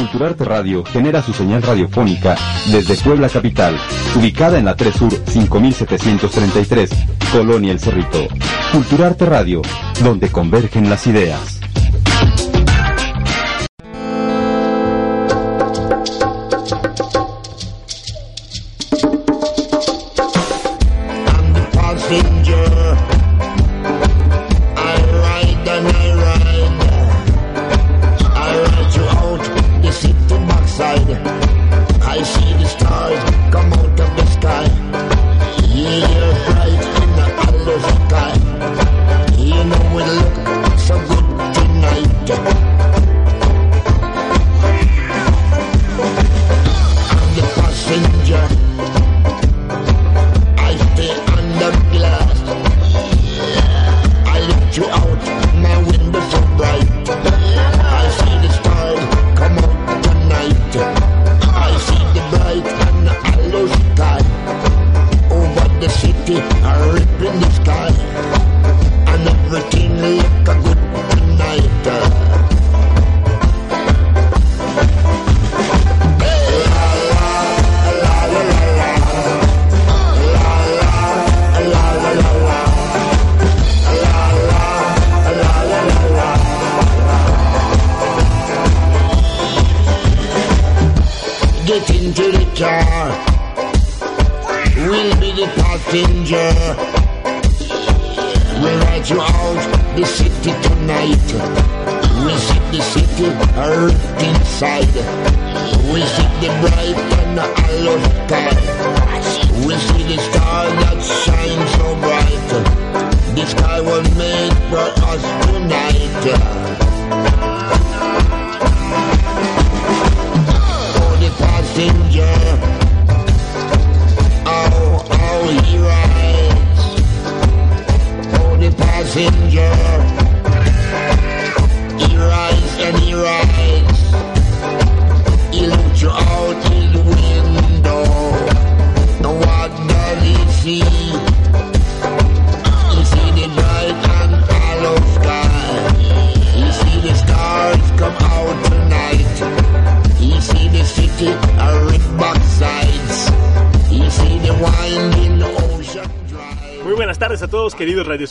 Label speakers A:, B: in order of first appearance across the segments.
A: Culturarte Radio genera su señal radiofónica desde Puebla Capital, ubicada en la 3 Sur 5733, Colonia El Cerrito. Culturarte Radio, donde convergen las ideas.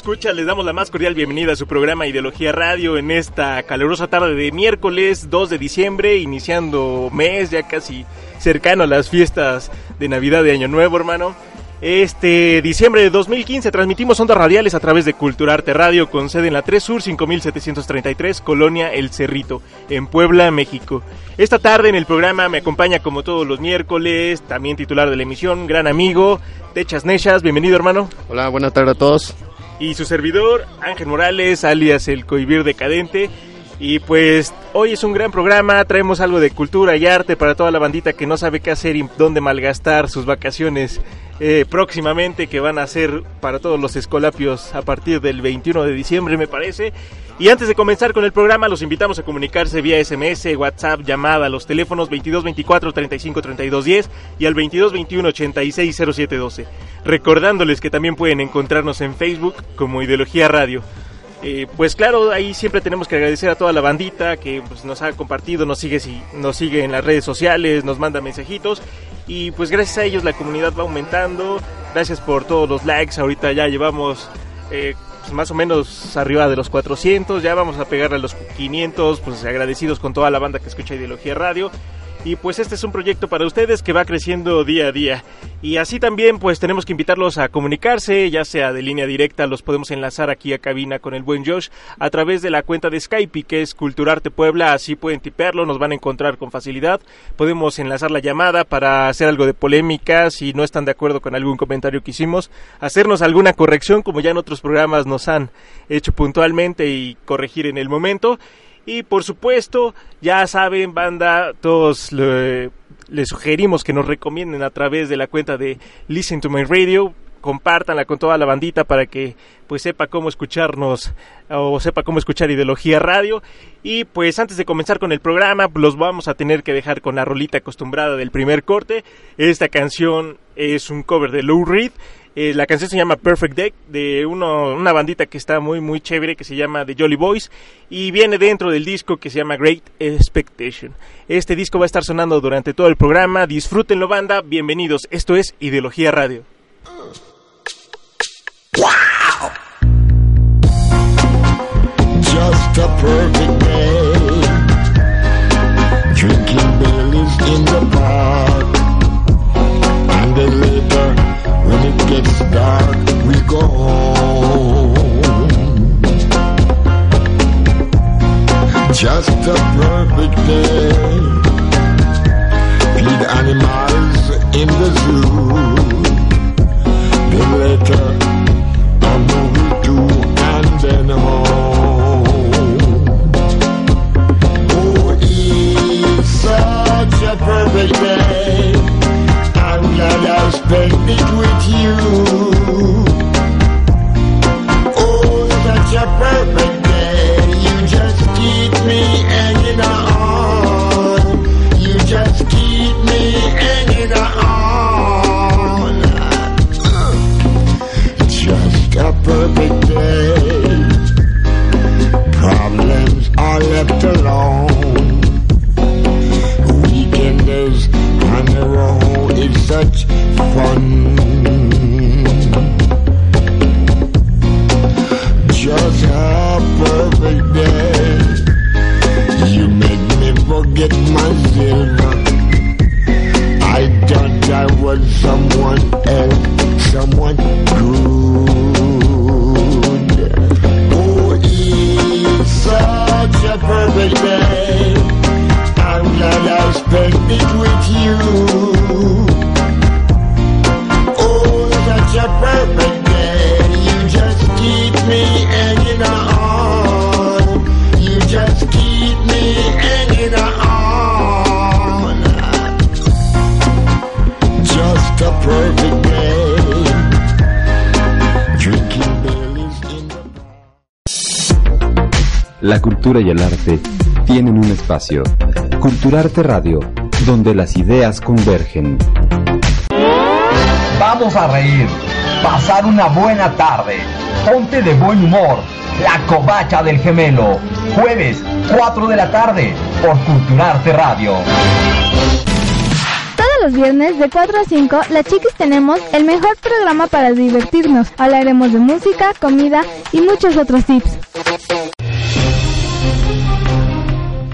B: Escucha, les damos la más cordial bienvenida a su programa Ideología Radio en esta calurosa tarde de miércoles 2 de diciembre, iniciando mes ya casi cercano a las fiestas de Navidad de Año Nuevo, hermano. Este diciembre de 2015 transmitimos ondas radiales a través de Culturarte Radio con sede en la 3 Sur 5733, Colonia El Cerrito, en Puebla, México. Esta tarde en el programa me acompaña como todos los miércoles, también titular de la emisión, gran amigo, Techas Nechas, bienvenido hermano.
C: Hola, buenas tardes a todos
B: y su servidor Ángel Morales, alias el Coivir Decadente. Y pues hoy es un gran programa, traemos algo de cultura y arte para toda la bandita que no sabe qué hacer y dónde malgastar sus vacaciones eh, próximamente, que van a ser para todos los escolapios a partir del 21 de diciembre me parece. Y antes de comenzar con el programa, los invitamos a comunicarse vía SMS, WhatsApp, llamada a los teléfonos 2224 35 32 10 y al 2221 86 07 12. Recordándoles que también pueden encontrarnos en Facebook como Ideología Radio. Eh, pues claro, ahí siempre tenemos que agradecer a toda la bandita que pues, nos ha compartido, nos sigue, nos sigue en las redes sociales, nos manda mensajitos y pues gracias a ellos la comunidad va aumentando. Gracias por todos los likes, ahorita ya llevamos eh, más o menos arriba de los 400, ya vamos a pegar a los 500, pues agradecidos con toda la banda que escucha Ideología Radio. Y pues este es un proyecto para ustedes que va creciendo día a día. Y así también pues tenemos que invitarlos a comunicarse, ya sea de línea directa, los podemos enlazar aquí a cabina con el buen Josh a través de la cuenta de Skype que es Culturarte Puebla, así pueden tipearlo, nos van a encontrar con facilidad. Podemos enlazar la llamada para hacer algo de polémica, si no están de acuerdo con algún comentario que hicimos, hacernos alguna corrección como ya en otros programas nos han hecho puntualmente y corregir en el momento. Y por supuesto, ya saben, banda, todos les sugerimos que nos recomienden a través de la cuenta de Listen to My Radio compártanla con toda la bandita para que pues sepa cómo escucharnos o sepa cómo escuchar Ideología Radio. Y pues antes de comenzar con el programa, los vamos a tener que dejar con la rolita acostumbrada del primer corte. Esta canción es un cover de Lou Reed. Eh, la canción se llama Perfect Deck de una bandita que está muy muy chévere que se llama The Jolly Boys y viene dentro del disco que se llama Great Expectation. Este disco va a estar sonando durante todo el programa. Disfrútenlo banda, bienvenidos. Esto es Ideología Radio.
A: Wow! Just a perfect day. Drinking in the. When it gets dark, we go home. Just a perfect day. Feed animals in the zoo. Then later, and then home. Oh, it's such a perfect day. Glad I spent it with you. Oh, such a perfect day. You just keep me hanging on. You just keep me hanging on. Just a perfect day Problems are left alone. Such fun.
D: Cultura y el arte tienen un espacio. Culturarte Radio, donde las ideas convergen.
E: Vamos a reír, pasar una buena tarde, ponte de buen humor. La covacha del gemelo, jueves 4 de la tarde, por Culturarte Radio.
F: Todos los viernes de 4 a 5, las chiquis tenemos el mejor programa para divertirnos. Hablaremos de música, comida y muchos otros tips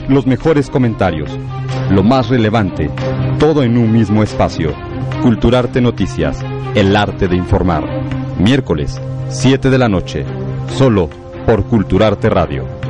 D: los mejores comentarios, lo más relevante, todo en un mismo espacio. Culturarte Noticias, el arte de informar. Miércoles, 7 de la noche, solo por Culturarte Radio.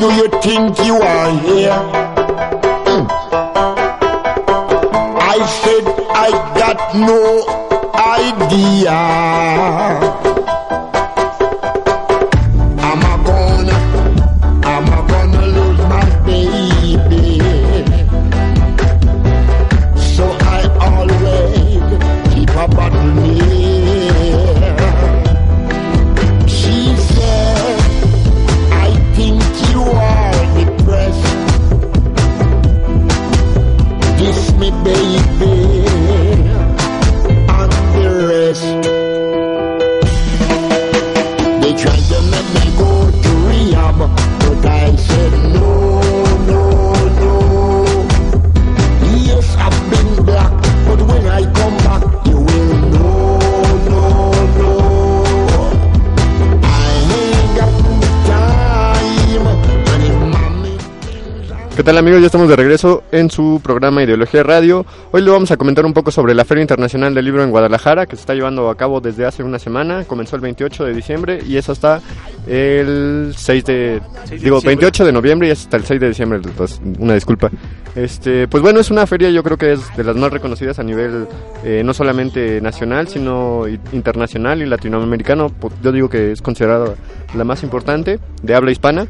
A: Do you think you are here? Hmm. I said I got no idea.
C: Tal amigos? Ya estamos de regreso en su programa Ideología Radio. Hoy le vamos a comentar un poco sobre la Feria Internacional del Libro en Guadalajara, que se está llevando a cabo desde hace una semana. Comenzó el 28 de diciembre y es hasta el 6 de...
B: 6 de
C: digo,
B: diciembre.
C: 28 de noviembre y es hasta el 6 de diciembre. pues, una disculpa. Este, pues bueno, es una feria yo creo que es de las más reconocidas a nivel eh, no solamente nacional, sino internacional y latinoamericano. Yo digo que es considerada la más importante de habla hispana.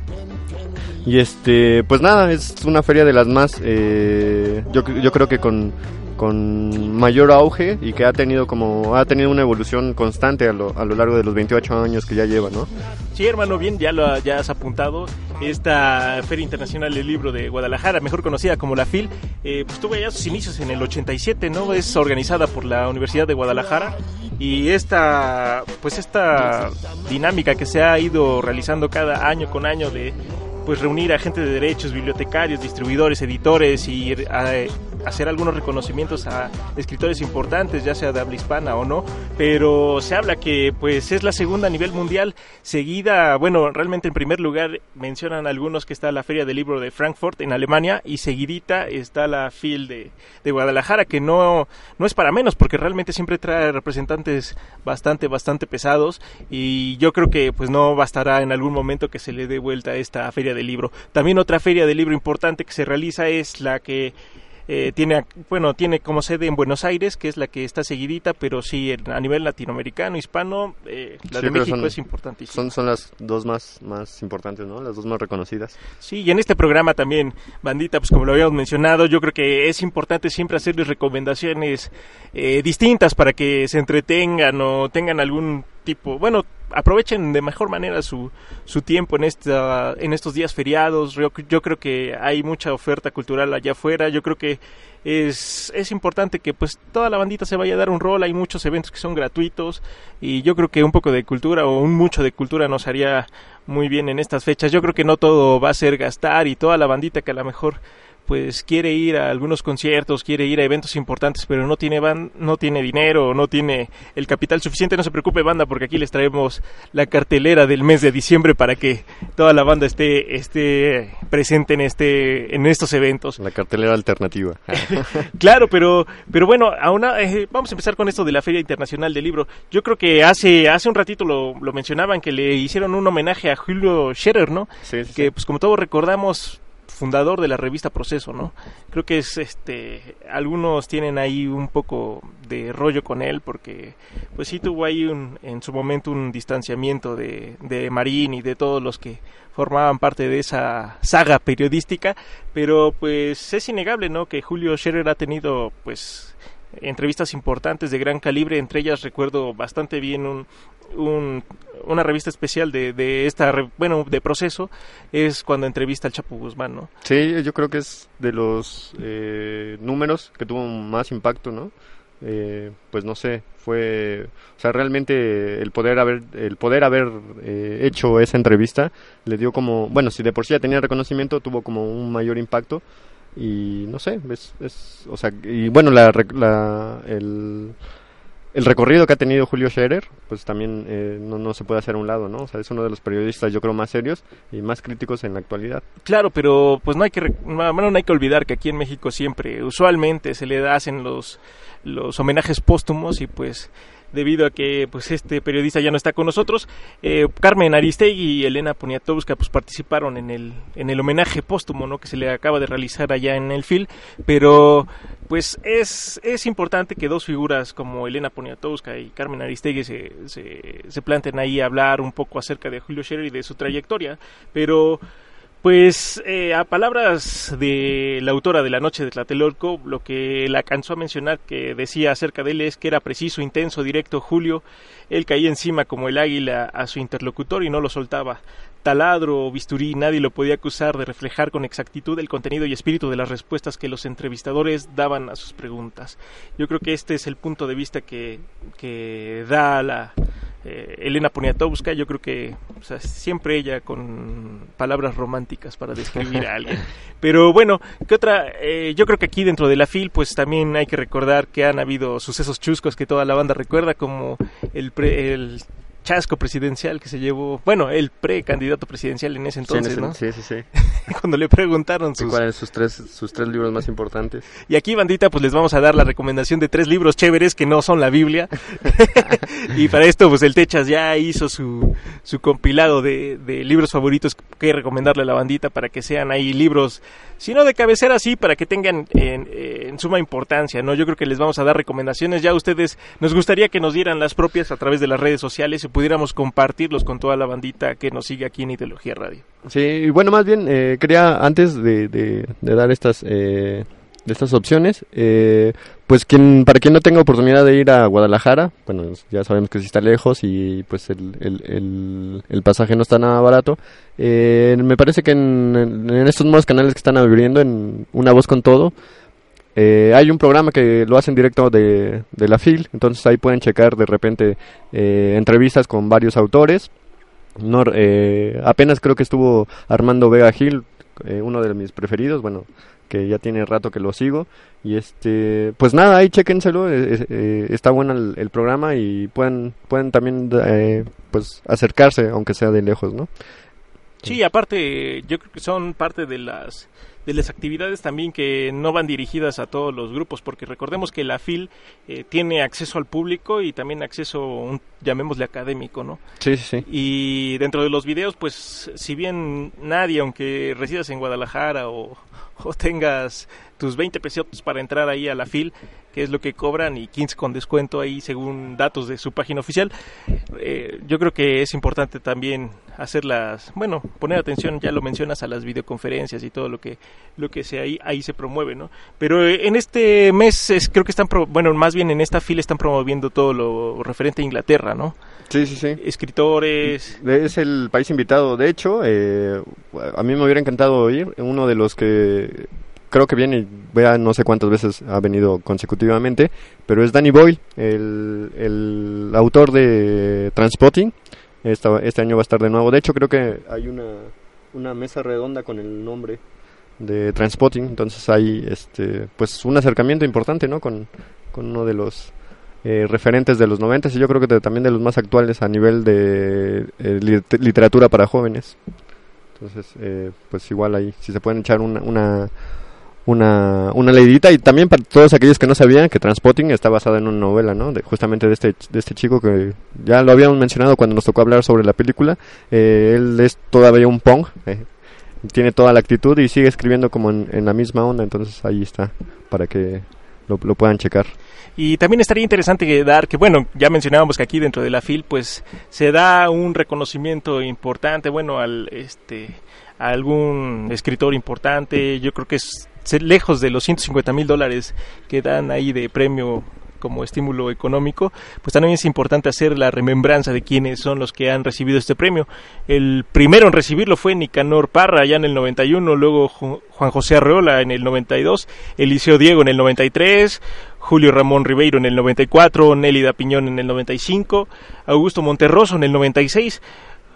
C: Y este, pues nada, es una feria de las más, eh, yo, yo creo que con, con mayor auge y que ha tenido como, ha tenido una evolución constante a lo, a lo largo de los 28 años que ya lleva, ¿no?
B: Sí, hermano, bien, ya lo ya has apuntado. Esta Feria Internacional del Libro de Guadalajara, mejor conocida como la FIL, eh, pues tuvo ya sus inicios en el 87, ¿no? Es organizada por la Universidad de Guadalajara y esta, pues esta dinámica que se ha ido realizando cada año con año de pues reunir a gente de derechos, bibliotecarios, distribuidores, editores y eh, hacer algunos reconocimientos a escritores importantes, ya sea de habla hispana o no, pero se habla que pues es la segunda a nivel mundial, seguida, bueno, realmente en primer lugar mencionan algunos que está la Feria del Libro de Frankfurt en Alemania y seguidita está la FIL de, de Guadalajara, que no, no es para menos, porque realmente siempre trae representantes bastante, bastante pesados y yo creo que pues no bastará en algún momento que se le dé vuelta a esta Feria del Libro. También otra Feria del Libro importante que se realiza es la que eh, tiene bueno tiene como sede en Buenos Aires que es la que está seguidita pero sí a nivel latinoamericano hispano eh, la
C: Sí,
B: de México
C: son-
B: es importantísima
C: Son, son las dos más, más importantes, ¿no? Las dos más reconocidas.
B: Sí, y en este programa también, bandita, pues como lo habíamos mencionado, yo creo que es importante siempre hacerles recomendaciones eh, distintas para que se entretengan o tengan algún tipo, bueno, aprovechen de mejor manera su, su tiempo en esta en estos días feriados. Yo, yo creo que hay mucha oferta cultural allá afuera. Yo creo que es, es importante que pues toda la bandita se vaya a dar un rol. Hay muchos eventos que son gratuitos y yo creo que un poco de cultura o un mucho de cultura nos haría muy bien en estas fechas. Yo creo que no todo va a ser gastar y toda la bandita que a lo mejor pues quiere ir a algunos conciertos, quiere ir a eventos importantes, pero no tiene ban no tiene dinero, no tiene el capital suficiente, no se preocupe banda, porque aquí les traemos la cartelera del mes de diciembre para que toda la banda esté esté presente en este en estos eventos.
C: La cartelera alternativa.
B: Claro, pero, pero bueno, aún, eh, vamos a empezar con esto de la Feria Internacional del Libro. Yo creo que hace, hace un ratito lo, lo mencionaban que le hicieron un homenaje a Julio Scherer, ¿no?
C: Sí, sí,
B: Que pues como todos recordamos, fundador de la revista Proceso, ¿no? Creo que es este algunos tienen ahí un poco de rollo con él porque pues sí tuvo ahí un, en su momento un distanciamiento de, de Marín y de todos los que formaban parte de esa saga periodística, pero pues es innegable, ¿no? Que Julio Scherer ha tenido pues entrevistas importantes de gran calibre, entre ellas recuerdo bastante bien un, un- una revista especial de, de esta, bueno, de proceso, es cuando entrevista al Chapo Guzmán, ¿no?
C: Sí, yo creo que es de los eh, números que tuvo más impacto, ¿no? Eh, pues no sé, fue, o sea, realmente el poder haber, el poder haber eh, hecho esa entrevista le dio como, bueno, si de por sí ya tenía reconocimiento, tuvo como un mayor impacto y no sé, es, es o sea, y bueno, la, la el, el recorrido que ha tenido Julio Scherer, pues también eh, no, no se puede hacer a un lado, ¿no? O sea, es uno de los periodistas, yo creo, más serios y más críticos en la actualidad.
B: Claro, pero pues no hay que no, no hay que olvidar que aquí en México siempre, usualmente se le hacen los los homenajes póstumos y pues debido a que pues este periodista ya no está con nosotros. Eh, Carmen Aristegui y Elena Poniatowska pues participaron en el en el homenaje póstumo, ¿no? que se le acaba de realizar allá en el FIL, pero pues es, es importante que dos figuras como Elena Poniatowska y Carmen Aristegui se, se, se planten ahí a hablar un poco acerca de Julio Scherer y de su trayectoria, pero pues eh, a palabras de la autora de La Noche de Tlatelolco, lo que la cansó a mencionar que decía acerca de él es que era preciso, intenso, directo, Julio. Él caía encima como el águila a su interlocutor y no lo soltaba. Taladro o bisturí, nadie lo podía acusar de reflejar con exactitud el contenido y espíritu de las respuestas que los entrevistadores daban a sus preguntas. Yo creo que este es el punto de vista que, que da la, eh, Elena Poniatowska, yo creo que o sea, siempre ella con palabras románticas para describir a alguien. Pero bueno, ¿qué otra? Eh, yo creo que aquí dentro de la FIL, pues también hay que recordar que han habido sucesos chuscos que toda la banda recuerda, como el, pre, el chasco presidencial que se llevó, bueno, el precandidato presidencial en ese entonces,
C: sí, en
B: ¿no?
C: sí, sí, sí.
B: Cuando le preguntaron sus...
C: ¿Cuáles sus tres, sus tres libros más importantes?
B: Y aquí, bandita, pues les vamos a dar la recomendación de tres libros chéveres que no son la Biblia. y para esto, pues el Techas ya hizo su, su compilado de, de libros favoritos que recomendarle a la bandita para que sean ahí libros, si no de cabecera, sí, para que tengan en, suma importancia, ¿no? Yo creo que les vamos a dar recomendaciones. Ya ustedes, nos gustaría que nos dieran las propias a través de las redes sociales y pudiéramos compartirlos con toda la bandita que nos sigue aquí en Ideología Radio.
C: Sí, y bueno, más bien eh, quería antes de dar estas eh, de estas opciones, eh, pues quien para quien no tenga oportunidad de ir a Guadalajara, bueno, ya sabemos que sí está lejos y pues el, el, el, el pasaje no está nada barato. Eh, me parece que en, estos nuevos canales que están abriendo, en Una Voz con Todo, eh, hay un programa que lo hacen directo de, de, la FIL, entonces ahí pueden checar de repente eh, entrevistas con varios autores. Eh, apenas creo que estuvo Armando Vega Gil, eh, uno de mis preferidos, bueno, que ya tiene rato que lo sigo. Y este, pues nada, ahí chequenselo, eh, eh, está bueno el, el, programa y pueden, pueden también eh, pues acercarse, aunque sea de lejos, ¿no?
B: Sí, aparte, yo creo que son parte de las de las actividades también que no van dirigidas a todos los grupos, porque recordemos que la FIL eh, tiene acceso al público y también acceso, un, llamémosle académico, ¿no?
C: Sí, sí.
B: Y dentro de los videos, pues, si bien nadie, aunque residas en Guadalajara o, o tengas tus 20 pesos para entrar ahí a la FIL, que es lo que cobran, y 15 con descuento ahí según datos de su página oficial. Eh, yo creo que es importante también hacerlas, bueno, poner atención, ya lo mencionas, a las videoconferencias y todo lo que lo que se ahí, ahí se promueve, ¿no? Pero en este mes es, creo que están, pro, bueno, más bien en esta fila están promoviendo todo lo referente a Inglaterra, ¿no?
C: Sí, sí, sí.
B: Escritores.
C: Es el país invitado. De hecho, eh, a mí me hubiera encantado ir. Uno de los que creo que viene, vea no sé cuántas veces ha venido consecutivamente, pero es Danny Boyle, el, el autor de Transpotting. Esta, este año va a estar de nuevo. De hecho, creo que hay una, una mesa redonda con el nombre de Transpotting. Entonces hay este, pues un acercamiento importante ¿no? con, con uno de los eh, referentes de los 90 y yo creo que de, también de los más actuales a nivel de eh, lit literatura para jóvenes. Entonces, eh, pues igual ahí, si se pueden echar una, una, una, una leidita y también para todos aquellos que no sabían que Transpotting está basada en una novela, ¿no? De, justamente de este, de este chico que ya lo habíamos mencionado cuando nos tocó hablar sobre la película. Eh, él es todavía un punk, eh, tiene toda la actitud y sigue escribiendo como en, la misma onda, entonces ahí está, para que lo, lo puedan checar.
B: Y también estaría interesante dar que, bueno, ya mencionábamos que aquí dentro de la FIL, pues se da un reconocimiento importante, bueno, al este algún escritor importante. Yo creo que es lejos de los 150 mil dólares que dan ahí de premio como estímulo económico, pues también es importante hacer la remembranza de quiénes son los que han recibido este premio. El primero en recibirlo fue Nicanor Parra ya en el 91, luego Juan José Arreola en el 92, Eliseo Diego en el 93, Julio Ramón Ribeiro en el 94, Nélida Piñón en el 95, Augusto Monterroso en el 96.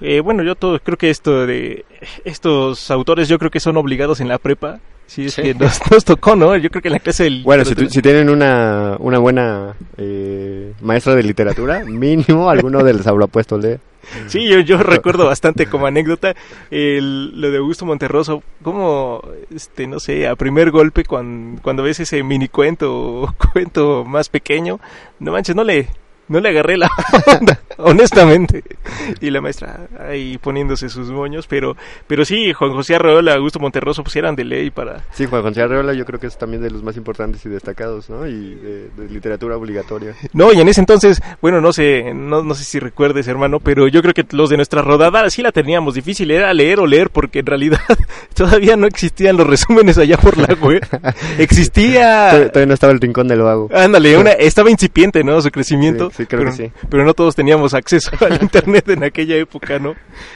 B: Eh, bueno, yo todo, creo que esto de estos autores yo creo que son obligados en la prepa Sí, es sí. que nos, nos, tocó, ¿no? Yo creo que en la clase del...
C: Bueno, si, si, tienen una, una buena eh, maestra de literatura, mínimo alguno de les habrá puesto leer.
B: Sí, yo, yo recuerdo bastante como anécdota el, lo de Augusto Monterroso, como, este, no sé, a primer golpe cuando, cuando ves ese mini cuento o cuento más pequeño, no manches, no le, no le agarré la onda, honestamente. Y la maestra ahí poniéndose sus moños, pero pero sí, Juan José Arreola, Augusto Monterroso, pues eran de ley para...
C: Sí, Juan José Arreola yo creo que es también de los más importantes y destacados, ¿no? Y de, de literatura obligatoria.
B: No, y en ese entonces, bueno, no sé, no, no sé si recuerdes, hermano, pero yo creo que los de nuestra rodada sí la teníamos difícil, era leer o leer, porque en realidad todavía no existían los resúmenes allá por la web. Existía...
C: Todavía no estaba el rincón del vago.
B: Ándale, una, estaba incipiente, ¿no? Su crecimiento.
C: Sí, sí, creo
B: pero,
C: que sí.
B: pero no todos teníamos acceso al internet en aquella época, ¿no?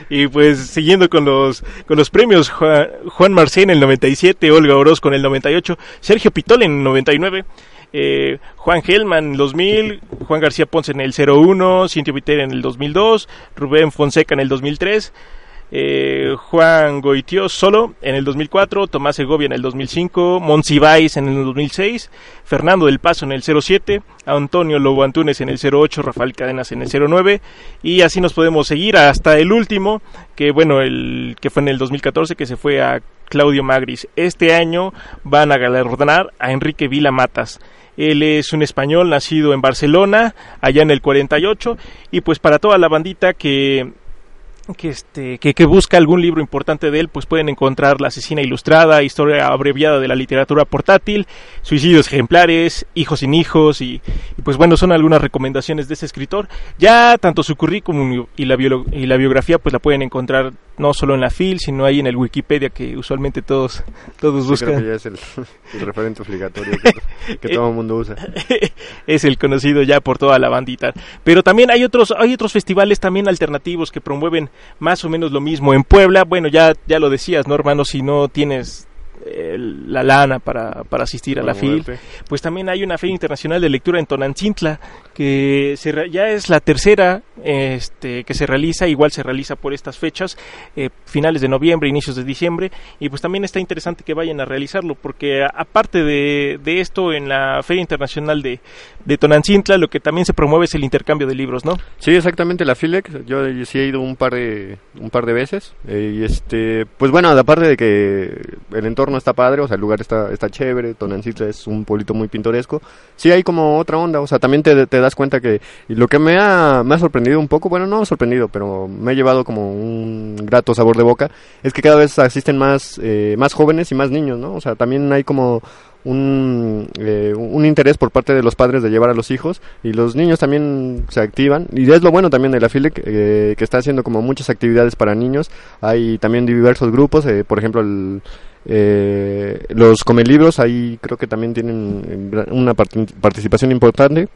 B: Y pues siguiendo con los con los premios, Juan, Juan Marcé en el 97, Olga Orozco en el 98, Sergio Pitol en el 99, eh, Juan Gelman en el 2000, Juan García Ponce en el 01, Cintia Vitera en el 2002, Rubén Fonseca en el 2003, eh, Juan Goitió solo en el 2004, Tomás Segovia en el 2005, Monsiváis en el 2006, Fernando del Paso en el 07, Antonio Lobo Antunes en el 08, Rafael Cadenas en el 09 y así nos podemos seguir hasta el último, que bueno, el que fue en el 2014 que se fue a Claudio Magris. Este año van a galardonar a Enrique Vila Matas. Él es un español nacido en Barcelona, allá en el 48, y pues para toda la bandita que que este que, que, busca algún libro importante de él pues pueden encontrar La asesina ilustrada, historia abreviada de la literatura portátil, Suicidios ejemplares, Hijos sin hijos y, y pues bueno son algunas recomendaciones de ese escritor. Ya tanto su currículum y la, bio, y la biografía pues la pueden encontrar no solo en la FIL sino ahí en el Wikipedia que usualmente todos todos buscan.
C: creo que ya es el, el referente obligatorio que, que todo el mundo usa.
B: es el conocido ya por toda la bandita. Pero también hay otros, hay otros festivales también alternativos que promueven más o menos lo mismo. En Puebla, bueno, ya, ya lo decías, ¿no, hermano? Si no tienes eh, la lana para, para asistir a la FIL, pues también hay una Feria Internacional de Lectura en Tonancintla, que se ya es la tercera este, que se realiza, igual se realiza por estas fechas, eh, finales de noviembre, inicios de diciembre, y pues también está interesante que vayan a realizarlo, porque aparte de, de esto, en la Feria Internacional de, de Tonancintla, lo que también se promueve es el intercambio de libros, ¿no?
C: Sí, exactamente, la FILEC, yo sí he ido un par de, un par de veces, eh, y este, pues bueno, aparte de que el entorno está padre, o sea, el lugar está, está chévere, Tonancintla es un pueblito muy pintoresco, sí hay como otra onda, o sea, también te, te das cuenta que, lo que me ha, me ha sorprendido un poco, bueno, no sorprendido, pero me ha llevado como un grato sabor de boca, es que cada vez asisten más, eh, más jóvenes y más niños, ¿no? O sea, también hay como un, eh, un interés por parte de los padres de llevar a los hijos y los niños también se activan. Y es lo bueno también de la FILEC eh, que está haciendo como muchas actividades para niños. Hay también diversos grupos eh, por ejemplo el, eh, los comelibros ahí creo que también tienen eh, una part- participación importante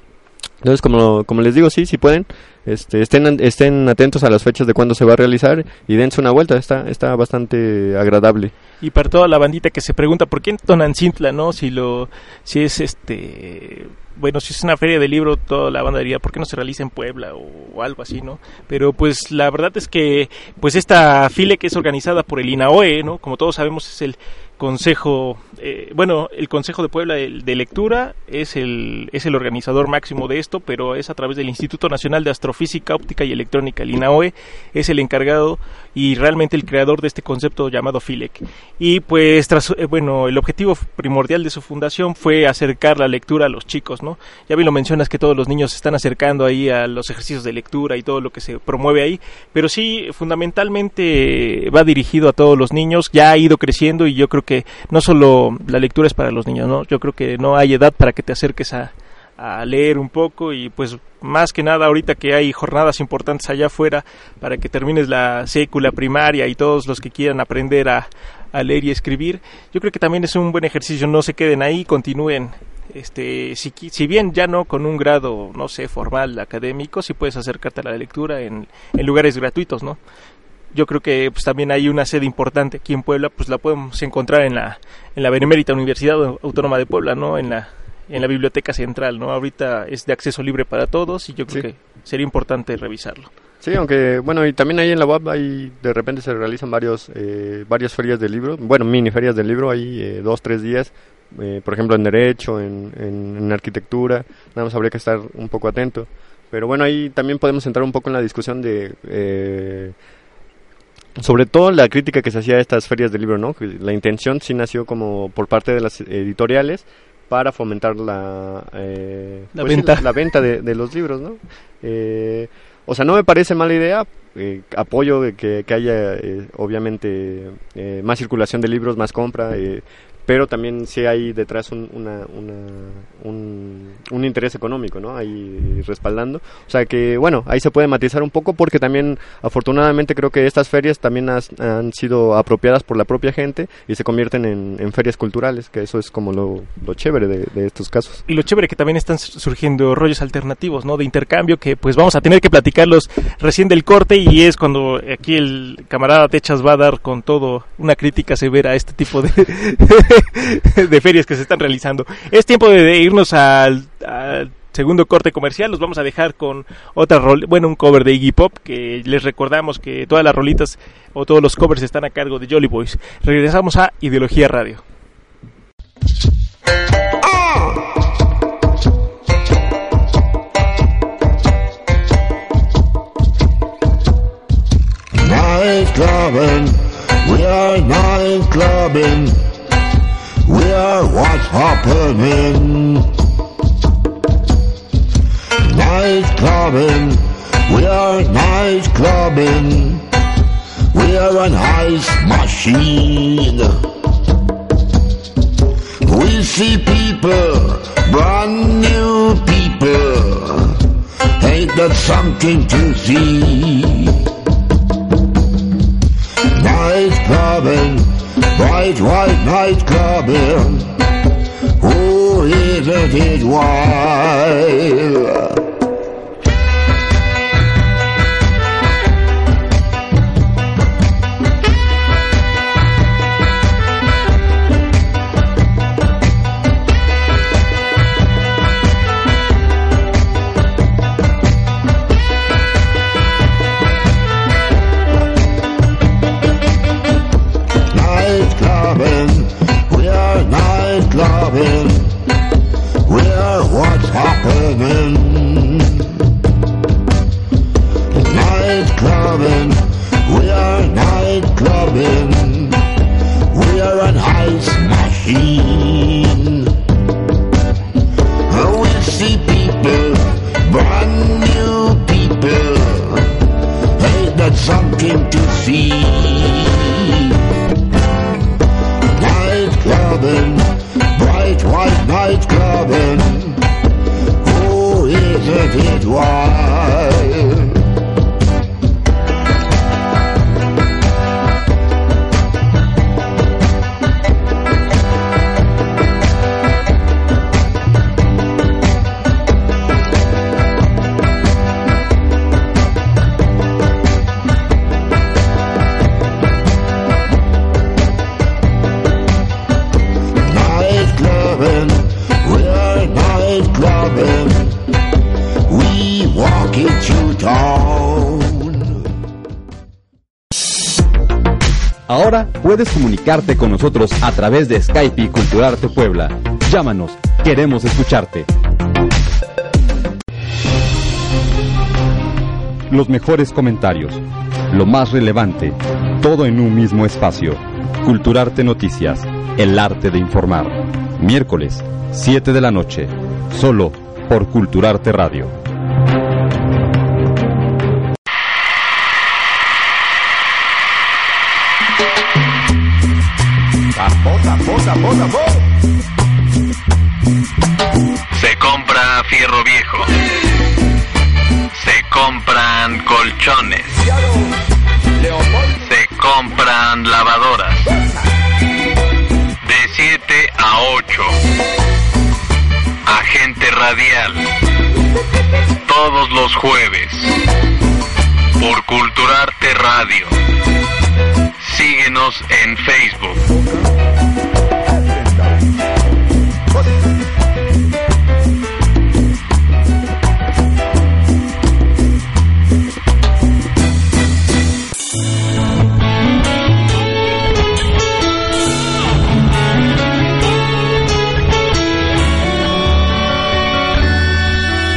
C: entonces, como, como les digo, sí, si pueden, este, estén, estén atentos a las fechas de cuándo se va a realizar y dense una vuelta, está, está bastante agradable.
B: Y para toda la bandita que se pregunta por qué en Tonancintla, ¿no? Si lo, si es este, bueno, si es una feria de libro, toda la banda diría, ¿por qué no se realiza en Puebla o, o algo así, no? Pero pues la verdad es que, pues esta file que es organizada por el INAOE, ¿no? Como todos sabemos es el Consejo, eh, bueno, el Consejo de Puebla de, Lectura es el, es el organizador máximo de esto, pero es a través del Instituto Nacional de Astrofísica, Óptica y Electrónica, el INAOE, es el encargado y realmente el creador de este concepto llamado FILEC. Y pues, tras, eh, bueno, el objetivo primordial de su fundación fue acercar la lectura a los chicos, ¿no? Ya bien lo mencionas que todos los niños se están acercando ahí a los ejercicios de lectura y todo lo que se promueve ahí, pero sí, fundamentalmente va dirigido a todos los niños, ya ha ido creciendo y yo creo que no solo la lectura es para los niños, ¿no? Yo creo que no hay edad para que te acerques a, leer un poco y pues más que nada ahorita que hay jornadas importantes allá afuera para que termines la sécula primaria y todos los que quieran aprender a, leer y escribir, yo creo que también es un buen ejercicio, no se queden ahí, continúen este si, si bien ya no con un grado no sé formal académico si puedes acercarte a la lectura en, en lugares gratuitos no yo creo que pues también hay una sede importante aquí en Puebla pues la podemos encontrar en la en la Benemérita Universidad Autónoma de Puebla no en la en la biblioteca central no ahorita es de acceso libre para todos y yo creo
C: Sí.
B: que sería importante revisarlo
C: Sí, aunque, bueno, y también ahí en la UAP ahí de repente se realizan varios, eh, varias ferias del libro, bueno, mini ferias del libro, ahí eh, dos, tres días, eh, por ejemplo en Derecho, en, en, en Arquitectura, nada más habría que estar un poco atento. Pero bueno, ahí también podemos entrar un poco en la discusión de... Sobre todo la crítica que se hacía a estas ferias del libro, ¿no? La intención sí nació como por parte de las editoriales, para fomentar la, eh,
B: La
C: pues
B: venta.
C: la venta de, de los libros, ¿no? Eh, o sea, no me parece mala idea. eh, apoyo de que, que haya, eh, obviamente, eh, más circulación de libros, más compra, eh, pero también sí hay detrás un, una, un, un interés económico, ¿no? Ahí respaldando. O sea que, bueno, ahí se puede matizar un poco porque también, afortunadamente, creo que estas ferias también han sido apropiadas por la propia gente y se convierten en, en ferias culturales, que eso es como lo, lo chévere de, de estos casos.
B: Y lo chévere que también están surgiendo rollos alternativos, ¿no? De intercambio que pues vamos a tener que platicarlos recién del corte y es cuando aquí el camarada Techas va a dar con todo una crítica severa a este tipo de, de ferias que se están realizando. Es tiempo de, irnos al, al segundo corte comercial, los vamos a dejar con otra rol, bueno, un cover de Iggy Pop que les recordamos que todas las rolitas o todos los covers están a cargo de Jolly Boys. Regresamos a Ideología Radio.
A: Night clubbing, we are night clubbing. We are what's happening. Night clubbing, we are night clubbing. We are an ice machine. We see people, brand new people. Ain't that something to see? Night clubbing, bright white night clubbing. Oh, isn't it wild? Night clubbing. We are what's happening. Night clubbing. We are night clubbing. We are an ice machine. We see people, brand new people. Ain't that something to see? clubbing, white, white night cabin. Who isn't It
D: was. Puedes comunicarte con nosotros a través de Skype y Culturarte Puebla. Llámanos, queremos escucharte. Los mejores comentarios, lo más relevante, todo en un mismo espacio. Culturarte Noticias, el arte de informar. Miércoles, 7 de la noche, solo por Culturarte Radio.
G: Se compra fierro viejo. Se compran colchones. Se compran lavadoras. De 7 a 8. Agente radial. Todos los jueves. Por Culturarte Radio. Síguenos en Facebook.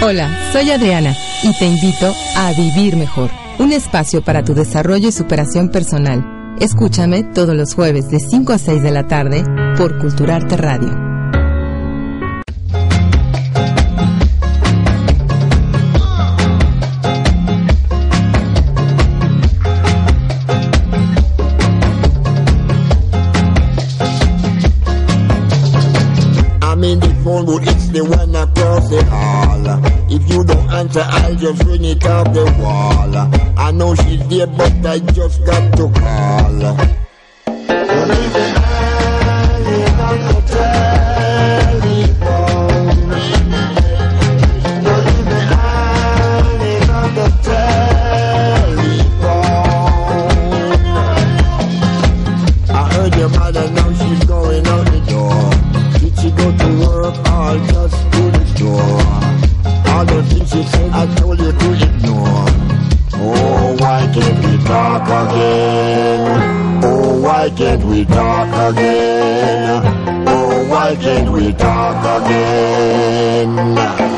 H: Hola, soy Adriana y te invito a Vivir Mejor, un espacio para tu desarrollo y superación personal. Escúchame todos los jueves de 5 a 6 de la tarde por Culturarte Radio. who it's the one across the hall.
A: If you don't answer, I'll just ring it off the wall. I know she's there, but I just got to call. I told you to ignore. Oh, why can't we talk again? Oh, why can't we talk again? Oh, why can't we talk again?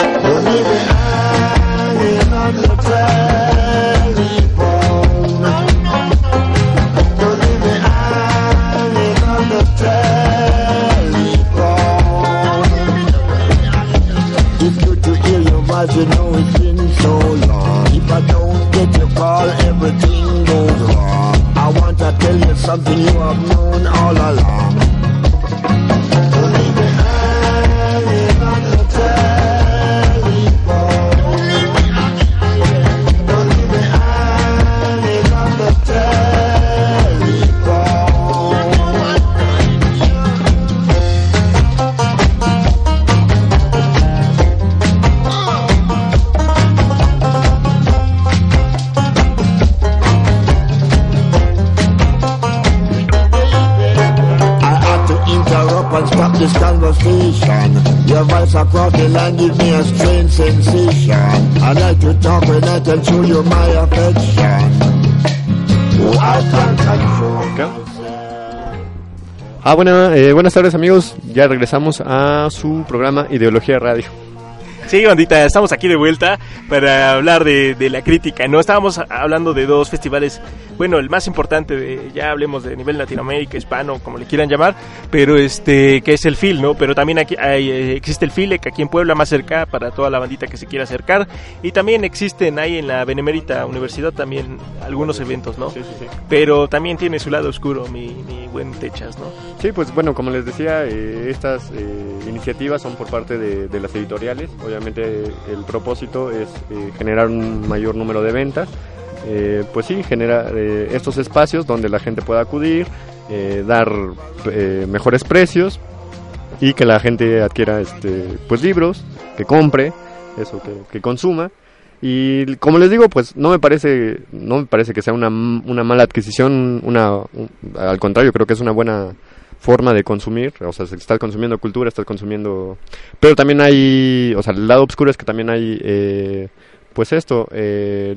C: Ah, bueno, eh, buenas tardes amigos, ya regresamos a su programa Ideología Radio.
B: Sí, bandita, estamos aquí de vuelta para hablar de, de la crítica, ¿no? Estábamos hablando de dos festivales, bueno, el más importante, de, ya hablemos de nivel Latinoamérica, hispano, como le quieran llamar, pero este, que es el FIL, ¿no? Pero también aquí hay, eh, existe el FILEC aquí en Puebla, más cerca, para toda la bandita que se quiera acercar, y también existen ahí en la Benemérita Universidad también algunos eventos, ¿no?
C: Sí, sí, sí.
B: Pero también tiene su lado oscuro, mi, mi buen Techas, ¿no?
C: Sí, pues bueno, como les decía, eh, estas eh, iniciativas son por parte de, de las editoriales. Obviamente el propósito es eh, generar un mayor número de ventas. Eh, pues sí, generar eh, estos espacios donde la gente pueda acudir, eh, dar eh, mejores precios y que la gente adquiera este, pues libros, que compre, eso, que, que consuma. Y como les digo, pues no me parece, no me parece que sea una, una mala adquisición, una, un- al contrario, creo que es una buena forma de consumir, o sea, se está consumiendo cultura, estás consumiendo... Pero también hay, o sea, el lado oscuro es que también hay, eh, pues esto, eh,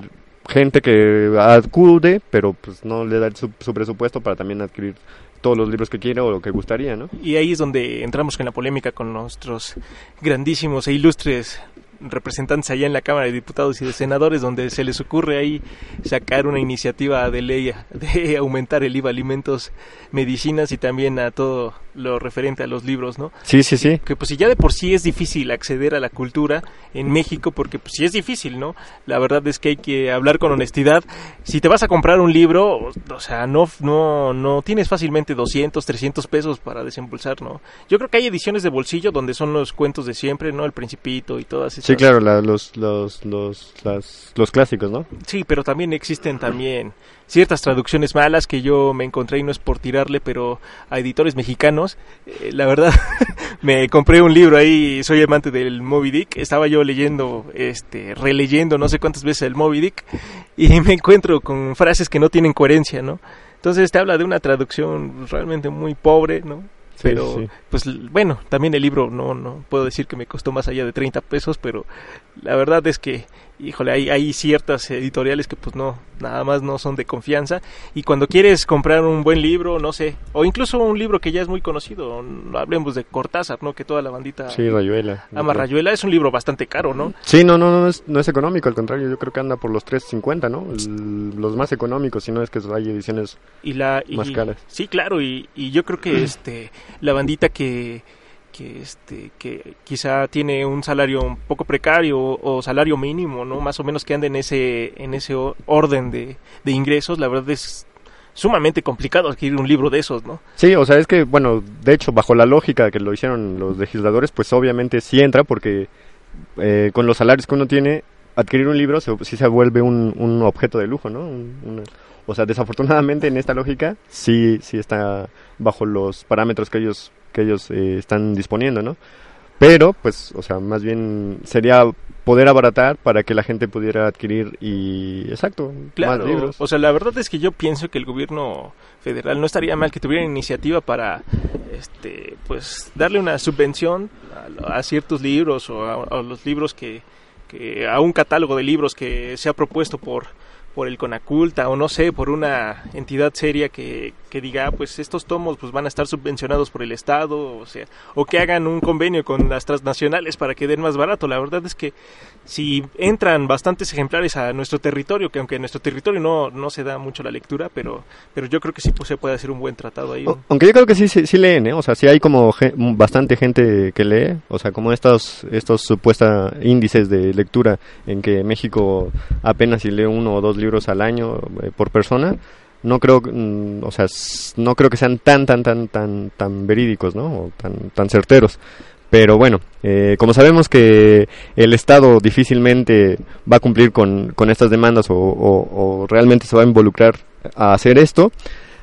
C: gente que acude, pero pues no le da su, su presupuesto para también adquirir todos los libros que quiere o lo que gustaría, ¿no?
B: Y ahí es donde entramos en la polémica con nuestros grandísimos e ilustres representantes allá en la Cámara de Diputados y de Senadores, donde se les ocurre ahí sacar una iniciativa de ley de aumentar el IVA alimentos, medicinas y también a todo lo referente a los libros, ¿no?
C: Sí, sí, sí.
B: Que pues si ya de por sí es difícil acceder a la cultura en México, porque pues sí es difícil, ¿no? La verdad es que hay que hablar con honestidad. Si te vas a comprar un libro, o sea, no, no, no tienes fácilmente 200, 300 pesos para desembolsar, ¿no? Yo creo que hay ediciones de bolsillo donde son los cuentos de siempre, ¿no? El Principito y todas esas.
C: Sí, claro, la- los, los, los, las- los clásicos, ¿no?
B: Sí, pero también existen también ciertas traducciones malas que yo me encontré y no es por tirarle, pero a editores mexicanos, eh, la verdad, me compré un libro ahí, soy amante del Moby Dick, estaba yo leyendo, este, releyendo no sé cuántas veces el Moby Dick y me encuentro con frases que no tienen coherencia, ¿no? Entonces te habla de una traducción realmente muy pobre, ¿no?
C: Sí,
B: pero
C: sí.
B: pues bueno, también el libro no no puedo decir que me costó más allá de 30 pesos, pero la verdad es que híjole, hay, hay ciertas editoriales que pues no, nada más no son de confianza y cuando quieres comprar un buen libro, no sé, o incluso un libro que ya es muy conocido, no hablemos de Cortázar, ¿no? Que toda la bandita
C: Sí, Rayuela.
B: ama Rayuela, es un libro bastante caro, ¿no?
C: Sí, no, no, no es, no es económico, al contrario, yo creo que anda por los 3.50, ¿no? El- los más económicos, si no es que hay ediciones
B: y la y-
C: más caras.
B: sí claro y, y yo creo que este la bandita que que este que quizá tiene un salario un poco precario o, salario mínimo no más o menos que anda en ese en ese orden de, de ingresos la verdad es sumamente complicado adquirir un libro de esos no
C: Sí, o sea, es que, bueno, de hecho, bajo la lógica que lo hicieron los legisladores, pues obviamente sí entra porque eh, con los salarios que uno tiene, adquirir un libro se, sí se vuelve un, un objeto de lujo, ¿no? Un- o sea, desafortunadamente en esta lógica sí, sí está bajo los parámetros que ellos, que ellos eh, están disponiendo, ¿no? Pero, pues, o sea, más bien sería poder abaratar para que la gente pudiera adquirir y, exacto,
B: Claro,
C: más libros.
B: o sea, la verdad es que yo pienso que el gobierno federal no estaría mal que tuviera iniciativa para, este, pues, darle una subvención a, a ciertos libros o a, a los libros que, que, a un catálogo de libros que se ha propuesto por por el Conaculta o no sé, por una entidad seria que, que diga, "Ah, pues estos tomos pues van a estar subvencionados por el Estado, o sea, o que hagan un convenio con las transnacionales para que den más barato. La verdad es que si entran bastantes ejemplares a nuestro territorio, que aunque en nuestro territorio no, no se da mucho la lectura, pero, pero yo creo que sí pues, se puede hacer un buen tratado ahí.
C: Aunque yo creo que sí, sí, sí leen, ¿eh? O sea, sí hay como ge- bastante gente que lee, o sea, como estos, estos supuestos índices de lectura en que México apenas si lee uno o dos libros al año eh, por persona, no creo, mm, o sea, no creo que sean tan, tan, tan, tan, tan verídicos, ¿no? O tan, tan certeros. Pero bueno, eh, como sabemos que el Estado difícilmente va a cumplir con, con estas demandas o realmente se va a involucrar a hacer esto,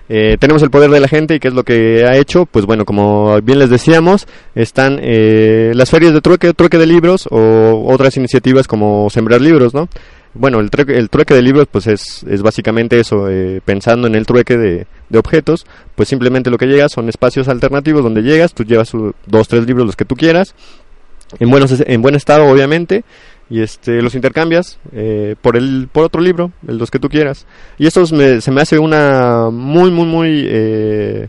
C: eh, tenemos el poder de la gente y qué es lo que ha hecho, pues bueno, como bien les decíamos, están eh, las ferias de trueque, trueque de libros o otras iniciativas como sembrar libros, ¿no? Bueno, el trueque, el trueque de libros pues es, es básicamente eso, eh, pensando en el trueque de, de objetos, pues simplemente lo que llega son espacios alternativos donde llegas, tú llevas dos, tres libros los que tú quieras, en, buenos, en buen estado obviamente, y este los intercambias eh, por el por otro libro, los que tú quieras. Y esto me- se me hace una muy, muy, muy... eh,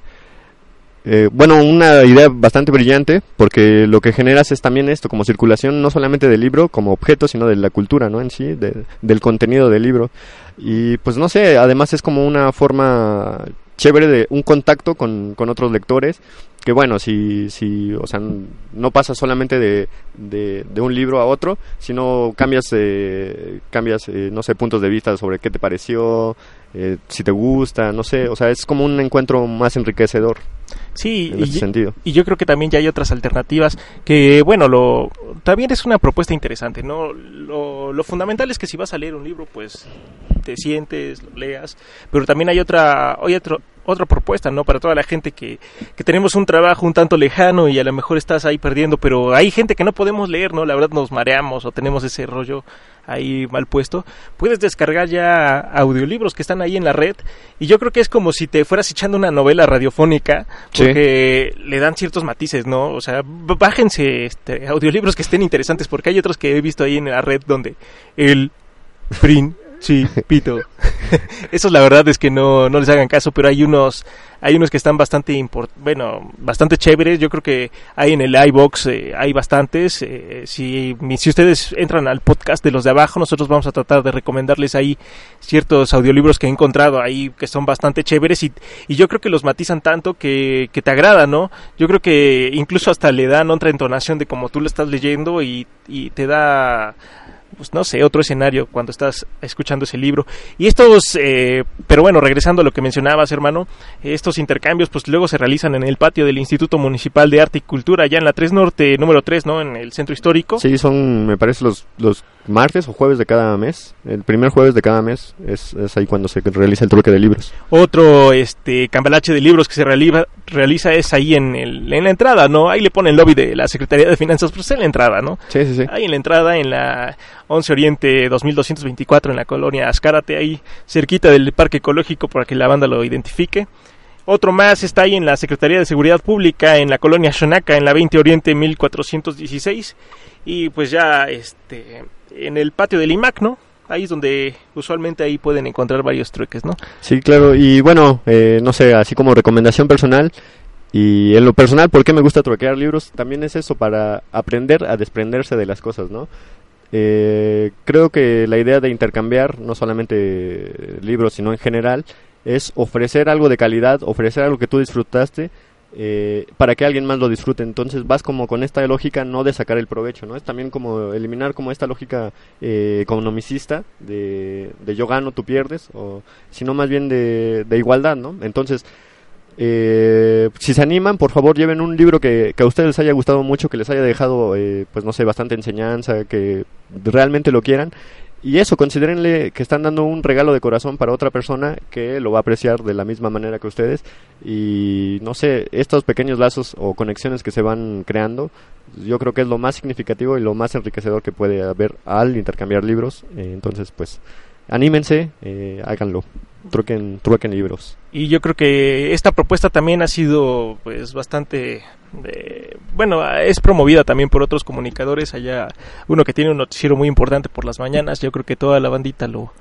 C: eh, bueno, una idea bastante brillante, porque lo que generas es también esto, como circulación no solamente del libro como objeto, sino de la cultura, ¿no? En sí, de- del contenido del libro. Y pues no sé, además es como una forma chévere de un contacto con, con otros lectores, que bueno, si, si o sea, no pasa solamente de, de, de un libro a otro, sino cambias, eh, cambias eh, no sé, puntos de vista sobre qué te pareció, eh, si te gusta, no sé, o sea, es como un encuentro más enriquecedor.
B: Sí,
C: en
B: y,
C: sentido.
B: y yo creo que también ya hay otras alternativas que, bueno, lo también es una propuesta interesante, ¿no? Lo, lo fundamental es que si vas a leer un libro, pues te sientes, lo leas, pero también hay otra, hay otro, otra propuesta, ¿no? Para toda la gente que, que tenemos un trabajo un tanto lejano y a lo mejor estás ahí perdiendo, pero hay gente que no podemos leer, ¿no? La verdad nos mareamos o tenemos ese rollo ahí mal puesto. Puedes descargar ya audiolibros que están ahí en la red y yo creo que es como si te fueras echando una novela radiofónica
C: Sí.
B: porque le dan ciertos matices, ¿no? O sea, bájense este, audiolibros que estén interesantes porque hay otros que he visto ahí en la red donde el principito. Esos la verdad es que no, no les hagan caso, pero hay unos hay unos que están bastante import bueno, bastante chéveres. Yo creo que hay en el iBox eh, hay bastantes. eh, si si ustedes entran al podcast de los de abajo, nosotros vamos a tratar de recomendarles ahí ciertos audiolibros que he encontrado ahí que son bastante chéveres y, y yo creo que los matizan tanto que, que te agrada, ¿no? Yo creo que incluso hasta le dan otra entonación de como tú lo estás leyendo y, y te da pues no sé, otro escenario cuando estás escuchando ese libro. Y estos, eh, pero bueno, regresando a lo que mencionabas, hermano, estos intercambios pues luego se realizan en el patio del Instituto Municipal de Arte y Cultura, allá en la 3 Norte, número 3, ¿no? En el centro histórico.
C: Sí, son, me parece, los, los martes o jueves de cada mes. El primer jueves de cada mes es, es ahí cuando se realiza el truque de libros.
B: Otro este cambalache de libros que se realiza, realiza es ahí en, el, en la entrada, ¿no? Ahí le pone el lobby de la Secretaría de Finanzas, pues en la entrada, ¿no?
C: Sí, sí, sí.
B: Ahí en la entrada, en la 11 Oriente 2224, en la colonia Azcárate, ahí cerquita del Parque Ecológico para que la banda lo identifique. Otro más está ahí en la Secretaría de Seguridad Pública, en la colonia Xonaca, en la 20 Oriente 1416. Y pues ya este en el patio del IMAC, ¿no? Ahí es donde usualmente ahí pueden encontrar varios trueques, ¿no?
C: Sí, claro. Y bueno, eh, no sé, así como recomendación personal. Y en lo personal, ¿por qué me gusta truquear libros? También es eso, para aprender a desprenderse de las cosas, ¿no? Eh, creo que la idea de intercambiar, no solamente libros, sino en general, es ofrecer algo de calidad, ofrecer algo que tú disfrutaste eh, para que alguien más lo disfrute. Entonces vas como con esta lógica no de sacar el provecho, ¿no? Es también como eliminar como esta lógica eh, economicista de, de yo gano, tú pierdes, o sino más bien de, de igualdad, ¿no? Entonces eh, si se animan, por favor lleven un libro que, que a ustedes les haya gustado mucho, que les haya dejado, eh, pues no sé, bastante enseñanza, que realmente lo quieran. Y eso, considérenle que están dando un regalo de corazón para otra persona que lo va a apreciar de la misma manera que ustedes. Y no sé, estos pequeños lazos o conexiones que se van creando, yo creo que es lo más significativo y lo más enriquecedor que puede haber al intercambiar libros. Eh, entonces, pues, anímense, eh, háganlo, truquen, truquen libros.
B: Y yo creo que esta propuesta también ha sido pues bastante eh, bueno, es promovida también por otros comunicadores allá, uno que tiene un noticiero muy importante por las mañanas, yo creo que toda la bandita lo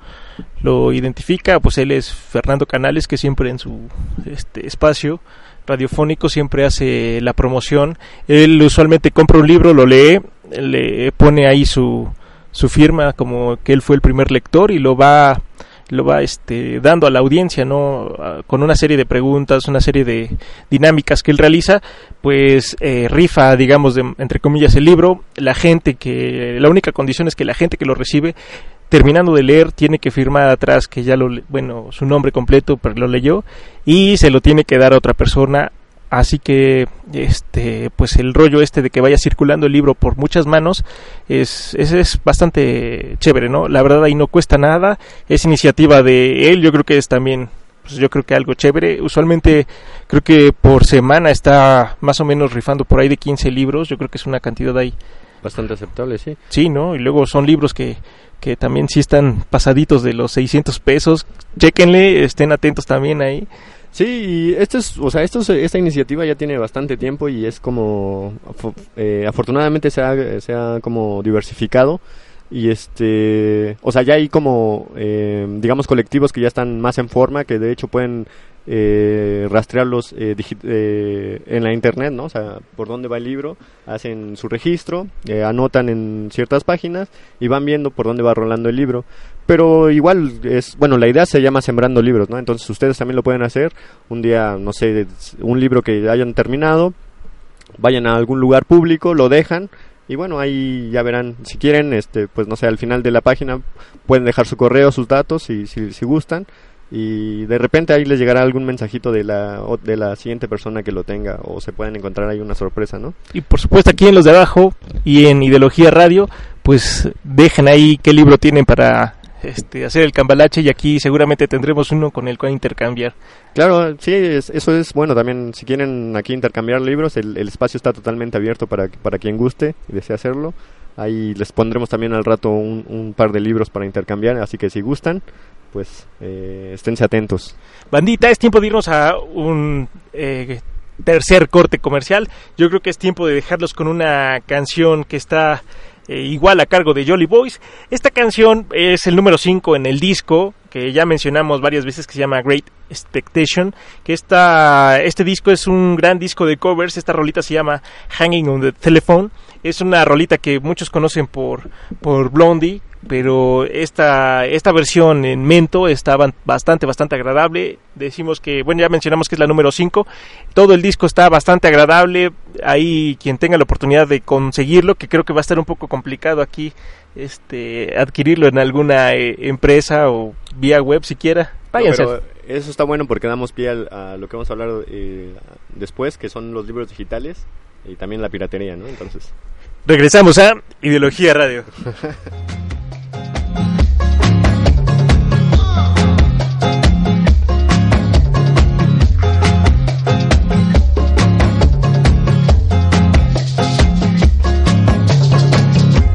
B: lo identifica, pues él es Fernando Canales que siempre en su este espacio radiofónico siempre hace la promoción. Él usualmente compra un libro, lo lee, le pone ahí su su firma como que él fue el primer lector y lo va lo va este dando a la audiencia no con una serie de preguntas una serie de dinámicas que él realiza pues eh, rifa digamos de, entre comillas el libro. La gente que la única condición es que la gente que lo recibe terminando de leer tiene que firmar atrás que ya lo bueno su nombre completo pero lo leyó y se lo tiene que dar a otra persona Así que, este, pues el rollo este de que vaya circulando el libro por muchas manos es, es, es, bastante chévere, ¿no? La verdad ahí no cuesta nada, es iniciativa de él, yo creo que es también, pues yo creo que algo chévere. Usualmente creo que por semana está más o menos rifando por ahí de 15 libros, yo creo que es una cantidad ahí.
C: Bastante aceptable, sí.
B: Sí, ¿no? Y luego son libros que, que también sí están pasaditos de los 600 pesos, chéquenle, estén atentos también ahí.
C: Sí, y es, o sea, esto es- esta iniciativa ya tiene bastante tiempo y es como, eh, afortunadamente se ha, se ha como diversificado y este, o sea, ya hay como, eh, digamos, colectivos que ya están más en forma, que de hecho pueden eh, rastrearlos eh, eh, en la internet, ¿no? O sea, por dónde va el libro, hacen su registro, eh, anotan en ciertas páginas y van viendo por dónde va rolando el libro. Pero igual es, bueno, la idea se llama Sembrando Libros, ¿no? Entonces ustedes también lo pueden hacer. Un día, no sé, un libro que hayan terminado, vayan a algún lugar público, lo dejan y bueno, ahí ya verán, si quieren, este, pues no sé, al final de la página pueden dejar su correo, sus datos, si, si, si gustan y de repente ahí les llegará algún mensajito de la, de la siguiente persona que lo tenga o se pueden encontrar ahí una sorpresa, ¿no?
B: Y por supuesto aquí en los de abajo y en Ideología Radio, pues dejen ahí qué libro tienen para este, hacer el cambalache y aquí seguramente tendremos uno con el cual intercambiar.
C: Claro, sí, es- eso es bueno también. Si quieren aquí intercambiar libros, el, el espacio está totalmente abierto para, para quien guste y desee hacerlo. Ahí les pondremos también al rato un, un par de libros para intercambiar, así que si gustan, pues eh, esténse atentos.
B: Bandita, es tiempo de irnos a un eh, tercer corte comercial. Yo creo que es tiempo de dejarlos con una canción que está eh, igual a cargo de Jolly Boys. Esta canción es el número 5 en el disco que ya mencionamos varias veces que se llama Great Expectation, que esta, este disco es un gran disco de covers, esta rolita se llama Hanging on the Telephone, es una rolita que muchos conocen por, por Blondie, pero esta, esta versión en mento está bastante, bastante agradable. Decimos que, bueno, ya mencionamos que es la número 5. Todo el disco está bastante agradable. Ahí quien tenga la oportunidad de conseguirlo, que creo que va a estar un poco complicado aquí este adquirirlo en alguna eh, empresa o vía web siquiera. Váyanse.
C: No, eso está bueno porque damos pie al- a lo que vamos a hablar eh, después, que son los libros digitales y también la piratería, ¿no? Entonces,
B: Regresamos a Ideología Radio.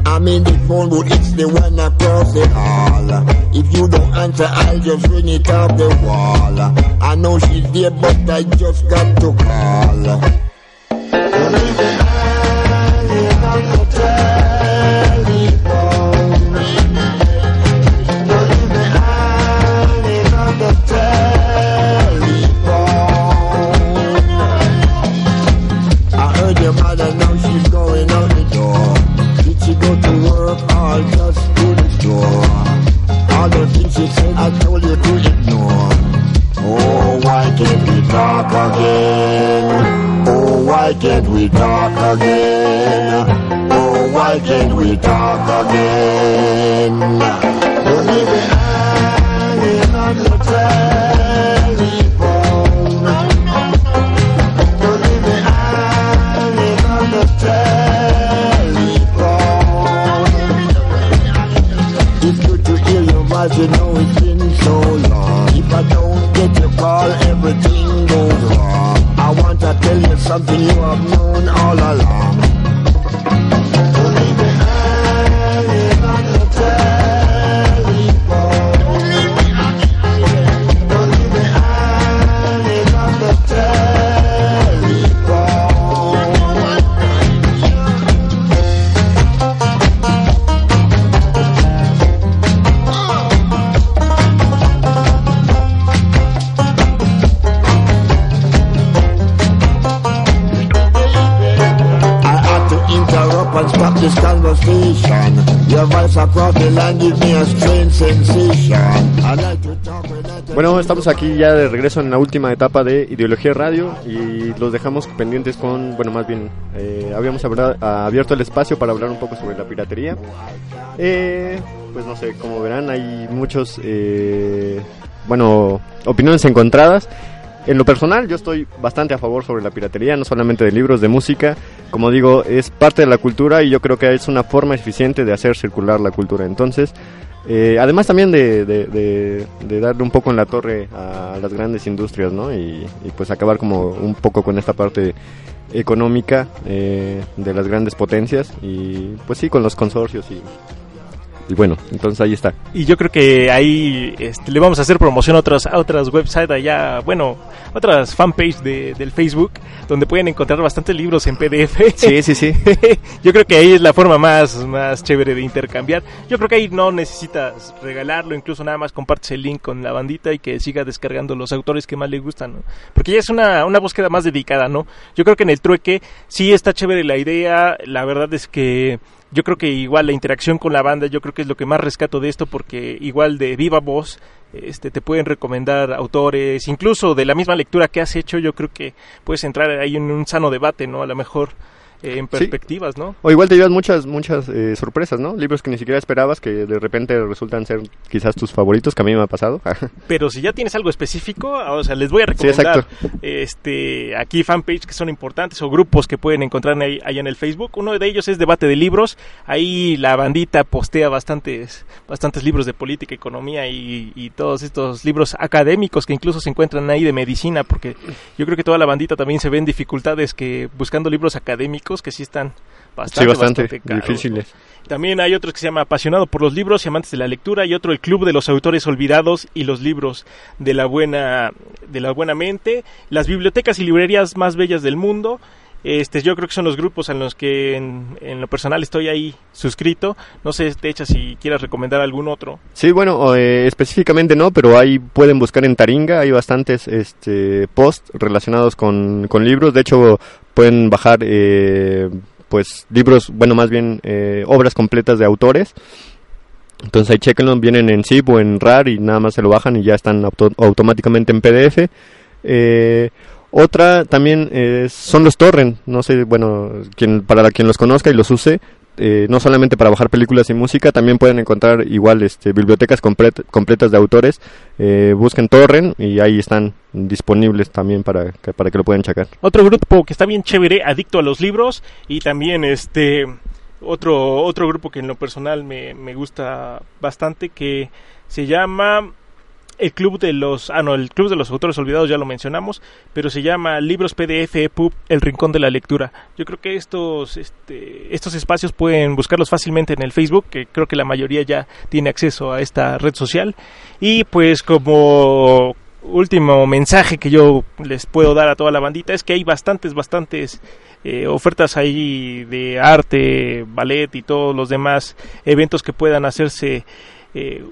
A: I'm in the phone it's the one across the hall. If you don't answer, I'll just ring it off the wall. I know she's there, but I just got to call.
C: Estamos aquí ya de regreso en la última etapa de Ideología Radio y los dejamos pendientes con, bueno, más bien, eh, habíamos abierto el espacio para hablar un poco sobre la piratería. Eh, pues no sé, como verán, hay muchos, eh, bueno, opiniones encontradas. En lo personal, yo estoy bastante a favor sobre la piratería, no solamente de libros, de música. Como digo, es parte de la cultura y yo creo que es una forma eficiente de hacer circular la cultura. Entonces, eh, además también de, de- de- de darle un poco en la torre a las grandes industrias, ¿no? Y, y, pues acabar como un poco con esta parte económica eh, de las grandes potencias y pues sí, con los consorcios y, y bueno, entonces ahí está.
B: Y yo creo que ahí este, le vamos a hacer promoción a otras, a otras websites allá, bueno, otras fanpage de, del Facebook, donde pueden encontrar bastantes libros en PDF.
C: Sí, sí, sí.
B: yo creo que ahí es la forma más, más chévere de intercambiar. Yo creo que ahí no necesitas regalarlo, incluso nada más compartes el link con la bandita y que siga descargando los autores que más le gustan, ¿no? Porque ya es una, una búsqueda más dedicada, ¿no? Yo creo que en el trueque sí está chévere la idea, la verdad es que yo creo que igual la interacción con la banda, yo creo que es lo que más rescato de esto, porque igual de viva voz, este, te pueden recomendar autores, incluso de la misma lectura que has hecho, yo creo que puedes entrar ahí en un sano debate, ¿no? A lo mejor eh, en perspectivas, ¿no?
C: O igual te llevas muchas, muchas eh, sorpresas, ¿no? Libros que ni siquiera esperabas que de repente resultan ser quizás tus favoritos, que a mí me ha pasado.
B: Pero si ya tienes algo específico, o sea, les voy a recomendar este aquí fanpage que son importantes o grupos que pueden encontrar ahí, ahí en el Facebook. Uno de ellos es Debate de Libros. Ahí la bandita postea bastantes bastantes libros de política, economía y, y todos estos libros académicos que incluso se encuentran ahí de medicina, porque yo creo que toda la bandita también se ve en dificultades que buscando libros académicos que sí están bastante,
C: sí, bastante,
B: caros,
C: difíciles.
B: también hay otros que se llama Apasionado por los libros y amantes de la lectura y otro el Club de los autores olvidados y los libros de la buena de la buena mente, las bibliotecas y librerías más bellas del mundo. Este, yo creo que son los grupos en los que en, lo personal estoy ahí suscrito. No sé, de hecho, si quieras recomendar algún otro.
C: Sí, bueno, eh, específicamente no, pero ahí pueden buscar en Taringa, hay bastantes este, posts relacionados con, con libros, de hecho pueden bajar eh, pues libros, bueno, más bien eh, obras completas de autores. Entonces ahí chequenlo, vienen en zip o en RAR y nada más se lo bajan y ya están auto- automáticamente en PDF. Eh, otra también eh, son los torrent, no sé, bueno, quien, para quien los conozca y los use, eh, no solamente para bajar películas y música, también pueden encontrar igual este, bibliotecas complet- completas de autores. Eh, busquen torrent y ahí están disponibles también para que, para que lo puedan checar.
B: Otro grupo que está bien chévere, adicto a los libros y también este otro otro grupo que en lo personal me, me gusta bastante que se llama el club de los ah no el club de los autores olvidados ya lo mencionamos pero se llama libros PDF EPUB el rincón de la lectura. Yo creo que estos este, estos espacios pueden buscarlos fácilmente en el Facebook que creo que la mayoría ya tiene acceso a esta red social. Y pues como último mensaje que yo les puedo dar a toda la bandita es que hay bastantes bastantes eh, ofertas ahí de arte ballet y todos los demás eventos que puedan hacerse eh,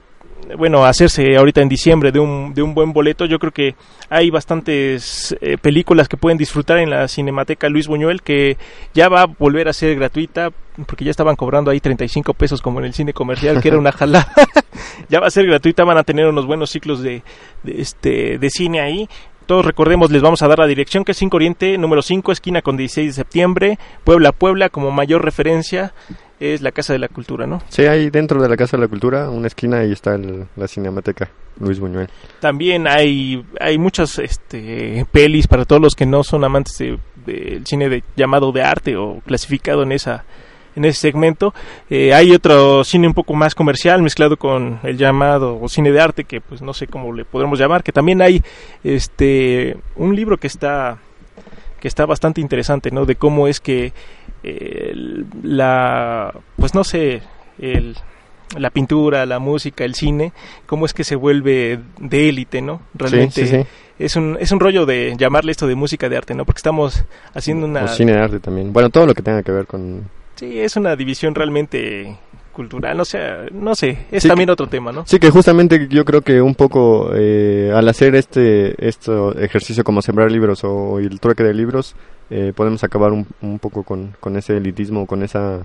B: bueno, hacerse ahorita en diciembre de un, de un buen boleto. Yo creo que hay bastantes eh, películas que pueden disfrutar en la Cinemateca Luis Buñuel que ya va a volver a ser gratuita porque ya estaban cobrando ahí 35 pesos como en el cine comercial que era una jalada. ya va a ser gratuita, van a tener unos buenos ciclos de, de este de cine ahí. Todos recordemos, les vamos a dar la dirección que es 5 Oriente, número 5, esquina con 16 de septiembre, Puebla, Puebla, como mayor referencia es la Casa de la Cultura, ¿no?
C: Sí, ahí dentro de la Casa de la Cultura, una esquina, ahí está el- la Cinemateca Luis Buñuel.
B: También hay, hay muchas este, pelis para todos los que no son amantes de- del cine de, llamado de arte o clasificado en esa, en ese segmento. Eh, hay otro cine un poco más comercial mezclado con el llamado cine de arte, que pues no sé cómo le podremos llamar, que también hay este un libro que está que está bastante interesante, ¿no? De cómo es que eh, la pues no sé, el la pintura, la música, el cine, cómo es que se vuelve de élite, ¿no? Realmente es un es un rollo de llamarle esto de música de arte, ¿no? Porque estamos haciendo una
C: O cine de arte también. Bueno, todo lo que tenga que ver con...
B: Sí, es una división realmente cultural, no sé, no sé, es
C: Sí,
B: también otro tema, ¿no?
C: Sí, que justamente yo creo que un poco eh, al hacer este, este ejercicio como sembrar libros o el trueque de libros, eh, podemos acabar un, un poco con, con ese elitismo, con esa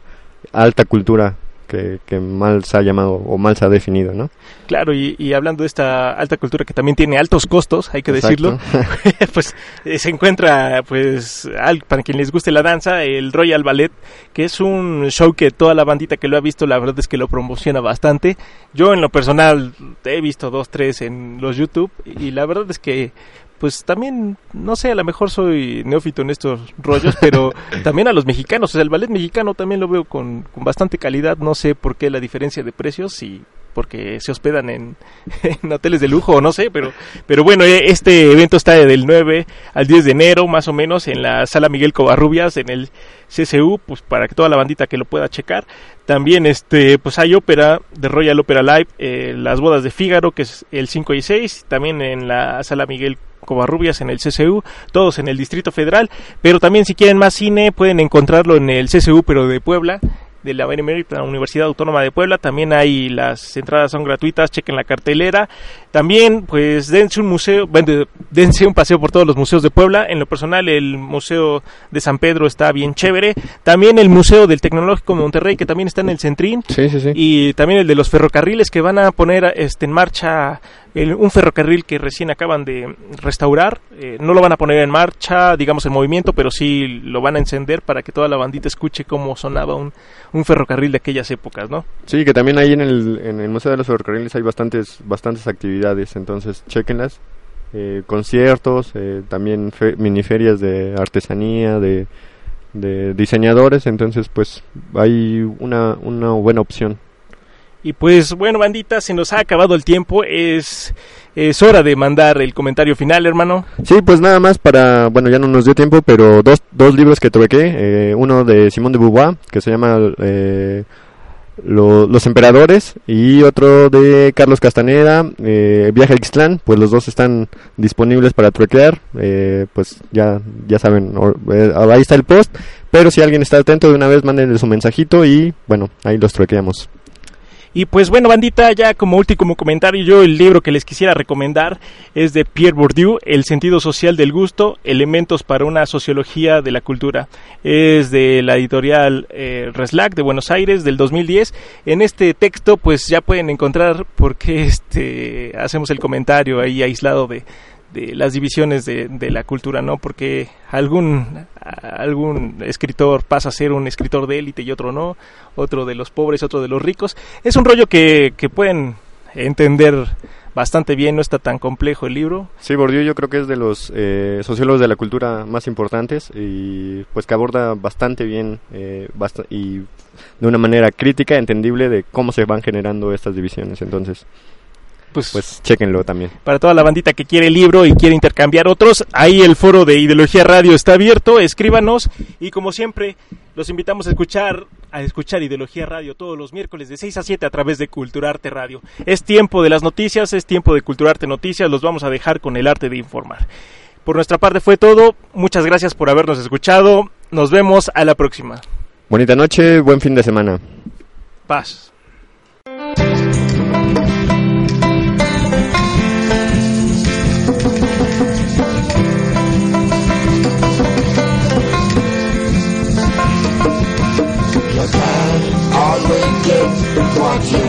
C: alta cultura que, que mal se ha llamado o mal se ha definido, ¿no?
B: Claro, y, y hablando de esta alta cultura que también tiene altos costos, hay que
C: Exacto.
B: decirlo, pues eh, se encuentra, pues, al- para quien les guste la danza, el Royal Ballet, que es un show que toda la bandita que lo ha visto, la verdad es que lo promociona bastante. Yo en lo personal he visto dos, tres en los YouTube, y la verdad es que pues también, no sé, a lo mejor soy neófito en estos rollos, pero también a los mexicanos, o sea, el ballet mexicano también lo veo con, con bastante calidad, no sé por qué la diferencia de precios y porque se hospedan en, en hoteles de lujo no sé, pero, pero bueno, eh, este evento está del 9 al 10 de enero más o menos en la sala Miguel Covarrubias en el CCU, pues para que toda la bandita que lo pueda checar. También este pues hay ópera de Royal Opera Live, eh, las bodas de Fígaro que es el 5 y 6, también en la sala Miguel Covarrubias en el CCU, todos en el Distrito Federal, pero también si quieren más cine pueden encontrarlo en el CCU pero de Puebla de la Universidad Autónoma de Puebla. También hay las entradas son gratuitas, chequen la cartelera. También, pues, dense un museo, bueno, dense un paseo por todos los museos de Puebla. En lo personal, el Museo de San Pedro está bien chévere. También el Museo del Tecnológico de Monterrey, que también está en el Centrín.
C: Sí, sí, sí.
B: Y también el de los ferrocarriles que van a poner este, en marcha el- un ferrocarril que recién acaban de restaurar. Eh, no lo van a poner en marcha, digamos, en movimiento, pero sí lo van a encender para que toda la bandita escuche cómo sonaba un, un ferrocarril de aquellas épocas, ¿no?
C: Sí, que también ahí en el, en el Museo de los Ferrocarriles hay bastantes, bastantes actividades, entonces chequenlas. Eh, conciertos, eh, también fe- miniferias de artesanía, de, de diseñadores, entonces pues hay una, una buena opción.
B: Y pues bueno, bandita, se nos ha acabado el tiempo. Es, es hora de mandar el comentario final, hermano.
C: Sí, pues nada más para, bueno, ya no nos dio tiempo, pero dos, dos libros que truequé, eh, uno de Simón de Beauvoir, que se llama eh, Lo- Los Emperadores, y otro de Carlos Castaneda, eh, Viaje al Ixtlán, pues los dos están disponibles para truequear, eh, pues ya, ya saben, eh, ahí está el post, pero si alguien está atento de una vez, mándenle su mensajito y bueno, ahí los truequeamos.
B: Y pues bueno, bandita, ya como último comentario, yo el libro que les quisiera recomendar es de Pierre Bourdieu, El sentido social del gusto, elementos para una sociología de la cultura. Es de la editorial eh, Reslac de Buenos Aires del 2010. En este texto pues ya pueden encontrar por qué este, hacemos el comentario ahí aislado de, de las divisiones de, de la cultura, ¿no? Porque algún, algún escritor pasa a ser un escritor de élite y otro no, otro de los pobres, otro de los ricos. Es un rollo que, que pueden entender bastante bien, no está tan complejo el libro.
C: Sí, Bourdieu yo creo que es de los eh, sociólogos de la cultura más importantes y pues que aborda bastante bien eh, y de una manera crítica, entendible de cómo se van generando estas divisiones. Entonces,
B: Pues,
C: pues chéquenlo también.
B: para toda la bandita que quiere el libro y quiere intercambiar otros, ahí el foro de Ideología Radio está abierto, escríbanos y como siempre los invitamos a escuchar a escuchar Ideología Radio todos los miércoles de 6 a 7 a través de Culturarte Radio. Es tiempo de las noticias, es tiempo de Culturarte Noticias, los vamos a dejar con el arte de informar. Por nuestra parte fue todo, muchas gracias por habernos escuchado, nos vemos a la próxima.
C: Bonita noche, buen fin de semana.
B: Paz.
A: What you